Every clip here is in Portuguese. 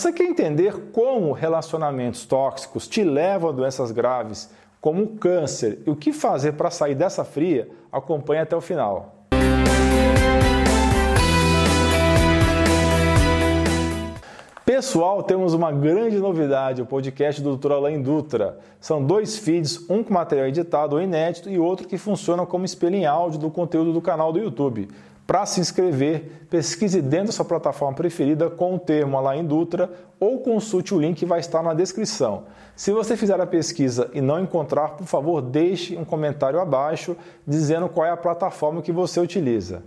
Você quer entender como relacionamentos tóxicos te levam a doenças graves, como o câncer, e o que fazer para sair dessa fria? Acompanhe até o final. Pessoal, temos uma grande novidade, o podcast do Dr. Alain Dutra. São dois feeds, um com material editado ou inédito e outro que funciona como espelho em áudio do conteúdo do canal do YouTube. Para se inscrever, pesquise dentro da sua plataforma preferida com o termo Alain Dutra ou consulte o link que vai estar na descrição. Se você fizer a pesquisa e não encontrar, por favor, deixe um comentário abaixo dizendo qual é a plataforma que você utiliza.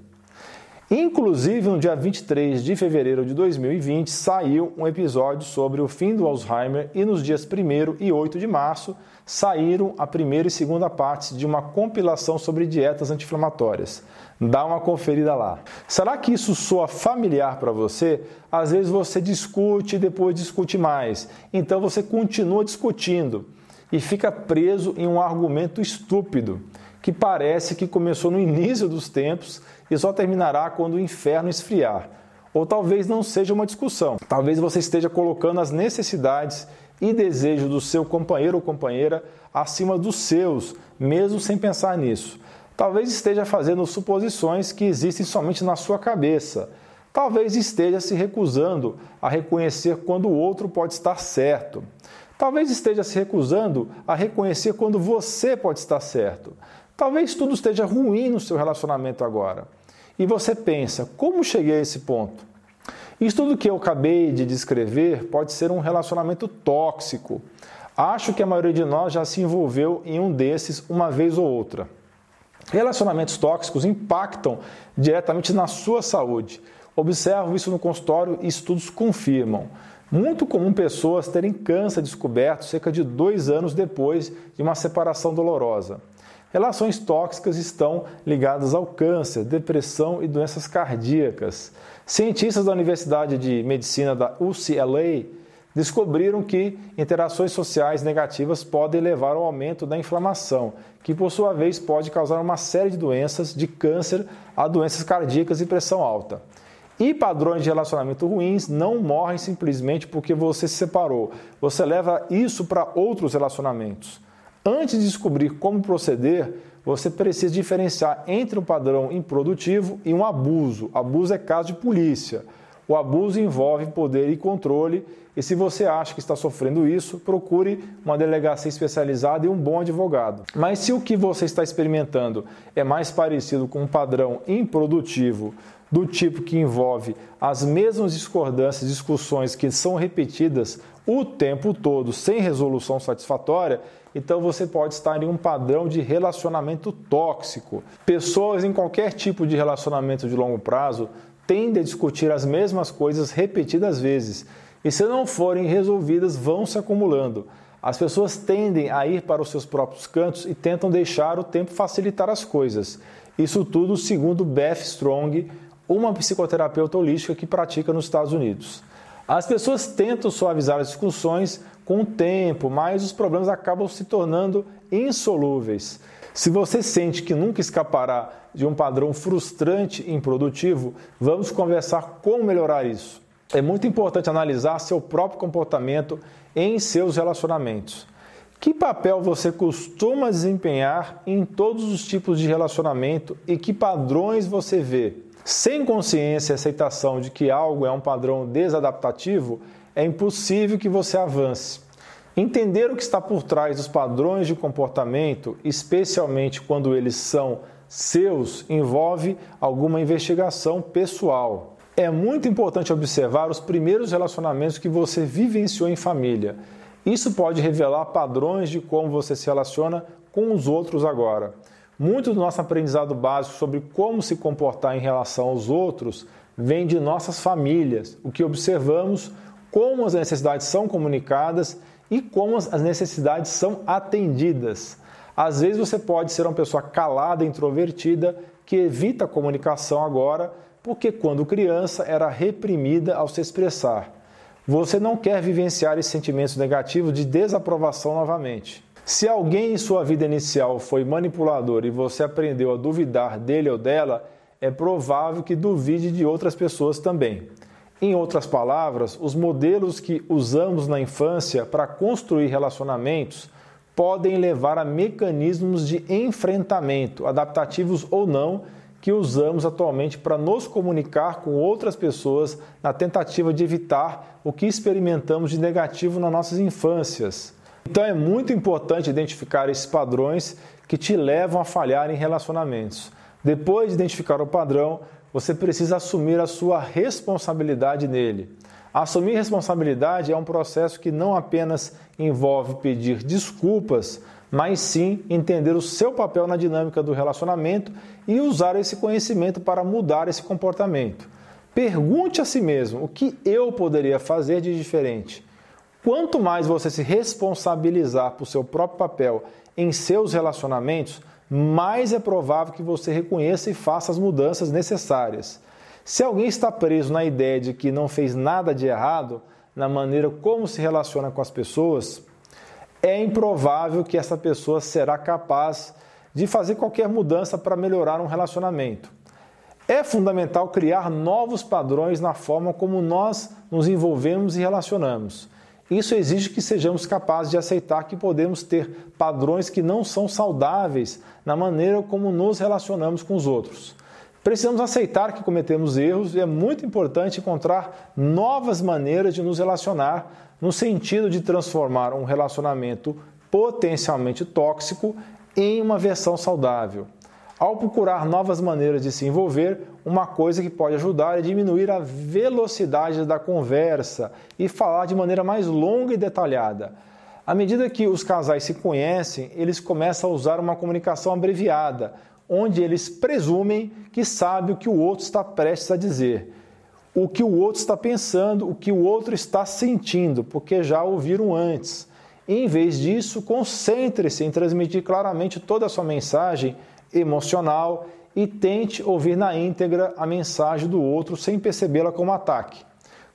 Inclusive, no dia 23 de fevereiro de 2020, saiu um episódio sobre o fim do Alzheimer e nos dias 1 e 8 de março saíram a primeira e segunda partes de uma compilação sobre dietas anti-inflamatórias. Dá uma conferida lá. Será que isso soa familiar para você? Às vezes você discute e depois discute mais. Então você continua discutindo e fica preso em um argumento estúpido que parece que começou no início dos tempos e só terminará quando o inferno esfriar. Ou talvez não seja uma discussão. Talvez você esteja colocando as necessidades e desejos do seu companheiro ou companheira acima dos seus, mesmo sem pensar nisso. Talvez esteja fazendo suposições que existem somente na sua cabeça. Talvez esteja se recusando a reconhecer quando o outro pode estar certo. Talvez esteja se recusando a reconhecer quando você pode estar certo. Talvez tudo esteja ruim no seu relacionamento agora. E você pensa, como cheguei a esse ponto? Isso tudo que eu acabei de descrever pode ser um relacionamento tóxico. Acho que a maioria de nós já se envolveu em um desses uma vez ou outra. Relacionamentos tóxicos impactam diretamente na sua saúde. Observo isso no consultório e estudos confirmam. Muito comum pessoas terem câncer descoberto cerca de dois anos depois de uma separação dolorosa. Relações tóxicas estão ligadas ao câncer, depressão e doenças cardíacas. Cientistas da Universidade de Medicina da UCLA descobriram que interações sociais negativas podem levar ao aumento da inflamação, que por sua vez pode causar uma série de doenças, de câncer a doenças cardíacas e pressão alta. E padrões de relacionamento ruins não morrem simplesmente porque você se separou. Você leva isso para outros relacionamentos. Antes de descobrir como proceder, você precisa diferenciar entre um padrão improdutivo e um abuso. Abuso é caso de polícia. O abuso envolve poder e controle, e se você acha que está sofrendo isso, procure uma delegacia especializada e um bom advogado. Mas se o que você está experimentando é mais parecido com um padrão improdutivo, do tipo que envolve as mesmas discordâncias, discussões que são repetidas o tempo todo sem resolução satisfatória, então você pode estar em um padrão de relacionamento tóxico. Pessoas em qualquer tipo de relacionamento de longo prazo tendem a discutir as mesmas coisas repetidas vezes e, se não forem resolvidas, vão se acumulando. As pessoas tendem a ir para os seus próprios cantos e tentam deixar o tempo facilitar as coisas. Isso tudo segundo Beth Strong, uma psicoterapeuta holística que pratica nos Estados Unidos. As pessoas tentam suavizar as discussões com o tempo, mas os problemas acabam se tornando insolúveis. Se você sente que nunca escapará de um padrão frustrante e improdutivo, vamos conversar como melhorar isso. É muito importante analisar seu próprio comportamento em seus relacionamentos. Que papel você costuma desempenhar em todos os tipos de relacionamento e que padrões você vê? Sem consciência e aceitação de que algo é um padrão desadaptativo, é impossível que você avance. Entender o que está por trás dos padrões de comportamento, especialmente quando eles são seus, envolve alguma investigação pessoal. É muito importante observar os primeiros relacionamentos que você vivenciou em família. Isso pode revelar padrões de como você se relaciona com os outros agora. Muito do nosso aprendizado básico sobre como se comportar em relação aos outros vem de nossas famílias, o que observamos como as necessidades são comunicadas e como as necessidades são atendidas. Às vezes você pode ser uma pessoa calada, introvertida, que evita a comunicação agora, porque quando criança era reprimida ao se expressar. Você não quer vivenciar esses sentimentos negativos de desaprovação novamente. Se alguém em sua vida inicial foi manipulador e você aprendeu a duvidar dele ou dela, é provável que duvide de outras pessoas também. Em outras palavras, os modelos que usamos na infância para construir relacionamentos podem levar a mecanismos de enfrentamento, adaptativos ou não, que usamos atualmente para nos comunicar com outras pessoas na tentativa de evitar o que experimentamos de negativo nas nossas infâncias. Então é muito importante identificar esses padrões que te levam a falhar em relacionamentos. Depois de identificar o padrão, você precisa assumir a sua responsabilidade nele. Assumir responsabilidade é um processo que não apenas envolve pedir desculpas, mas sim entender o seu papel na dinâmica do relacionamento e usar esse conhecimento para mudar esse comportamento. Pergunte a si mesmo o que eu poderia fazer de diferente. Quanto mais você se responsabilizar por seu próprio papel em seus relacionamentos, mais é provável que você reconheça e faça as mudanças necessárias. Se alguém está preso na ideia de que não fez nada de errado na maneira como se relaciona com as pessoas, é improvável que essa pessoa será capaz de fazer qualquer mudança para melhorar um relacionamento. É fundamental criar novos padrões na forma como nós nos envolvemos e relacionamos. Isso exige que sejamos capazes de aceitar que podemos ter padrões que não são saudáveis na maneira como nos relacionamos com os outros. Precisamos aceitar que cometemos erros e é muito importante encontrar novas maneiras de nos relacionar no sentido de transformar um relacionamento potencialmente tóxico em uma versão saudável. Ao procurar novas maneiras de se envolver, uma coisa que pode ajudar é diminuir a velocidade da conversa e falar de maneira mais longa e detalhada. À medida que os casais se conhecem, eles começam a usar uma comunicação abreviada, onde eles presumem que sabe o que o outro está prestes a dizer, o que o outro está pensando, o que o outro está sentindo, porque já ouviram antes. Em vez disso, concentre-se em transmitir claramente toda a sua mensagem emocional e tente ouvir na íntegra a mensagem do outro sem percebê-la como ataque.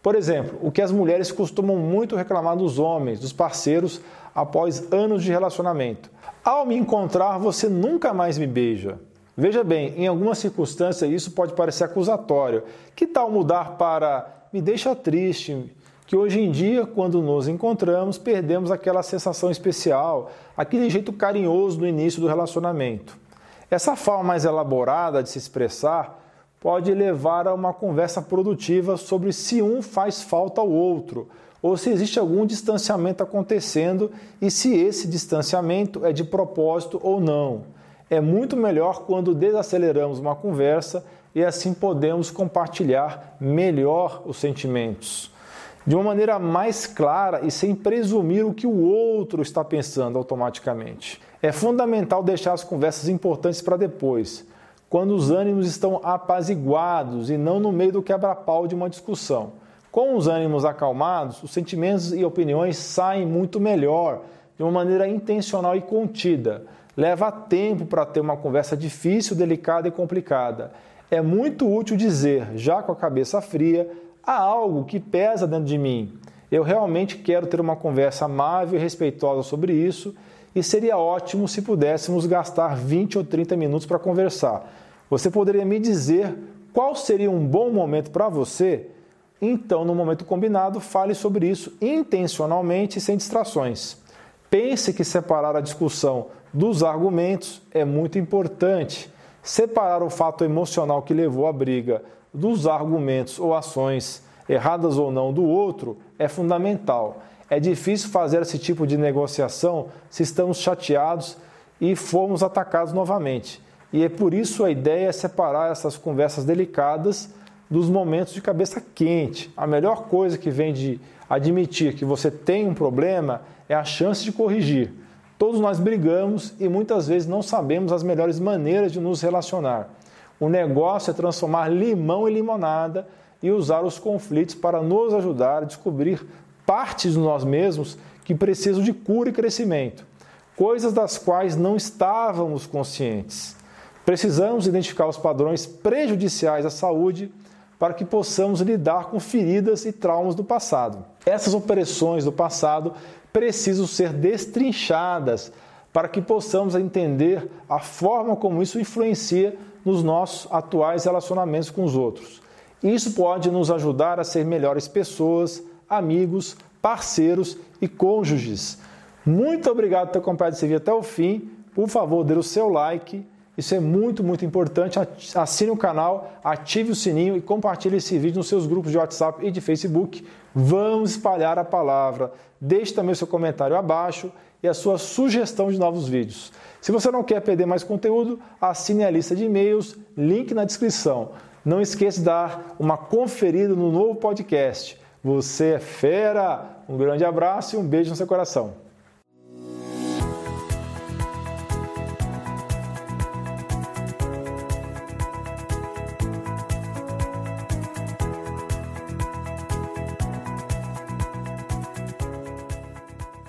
Por exemplo, o que as mulheres costumam muito reclamar dos homens, dos parceiros, após anos de relacionamento. Ao me encontrar, você nunca mais me beija. Veja bem, em algumas circunstâncias isso pode parecer acusatório. Que tal mudar para me deixa triste? Que hoje em dia, quando nos encontramos, perdemos aquela sensação especial, aquele jeito carinhoso no início do relacionamento. Essa forma mais elaborada de se expressar pode levar a uma conversa produtiva sobre se um faz falta ao outro ou se existe algum distanciamento acontecendo e se esse distanciamento é de propósito ou não. É muito melhor quando desaceleramos uma conversa e assim podemos compartilhar melhor os sentimentos. De uma maneira mais clara e sem presumir o que o outro está pensando automaticamente. É fundamental deixar as conversas importantes para depois, quando os ânimos estão apaziguados e não no meio do quebra-pau de uma discussão. Com os ânimos acalmados, os sentimentos e opiniões saem muito melhor, de uma maneira intencional e contida. Leva tempo para ter uma conversa difícil, delicada e complicada. É muito útil dizer, já com a cabeça fria, há algo que pesa dentro de mim. Eu realmente quero ter uma conversa amável e respeitosa sobre isso e seria ótimo se pudéssemos gastar 20 ou 30 minutos para conversar. Você poderia me dizer qual seria um bom momento para você? Então, no momento combinado, fale sobre isso intencionalmente e sem distrações. Pense que separar a discussão dos argumentos é muito importante. Separar o fato emocional que levou à briga dos argumentos ou ações, erradas ou não, do outro é fundamental. É difícil fazer esse tipo de negociação se estamos chateados e formos atacados novamente. E é por isso a ideia é separar essas conversas delicadas dos momentos de cabeça quente. A melhor coisa que vem de admitir que você tem um problema é a chance de corrigir. Todos nós brigamos e muitas vezes não sabemos as melhores maneiras de nos relacionar. O negócio é transformar limão em limonada e usar os conflitos para nos ajudar a descobrir partes de nós mesmos que precisam de cura e crescimento, coisas das quais não estávamos conscientes. Precisamos identificar os padrões prejudiciais à saúde para que possamos lidar com feridas e traumas do passado. Essas opressões do passado precisam ser destrinchadas para que possamos entender a forma como isso influencia nos nossos atuais relacionamentos com os outros. Isso pode nos ajudar a ser melhores pessoas, amigos, parceiros e cônjuges. Muito obrigado por ter acompanhado esse vídeo até o fim. Por favor, dê o seu like. Isso é muito, muito importante. Assine o canal, ative o sininho e compartilhe esse vídeo nos seus grupos de WhatsApp e de Facebook. Vamos espalhar a palavra. Deixe também o seu comentário abaixo e a sua sugestão de novos vídeos. Se você não quer perder mais conteúdo, assine a lista de e-mails, link na descrição. Não esqueça de dar uma conferida no novo podcast. Você é fera! Um grande abraço e um beijo no seu coração.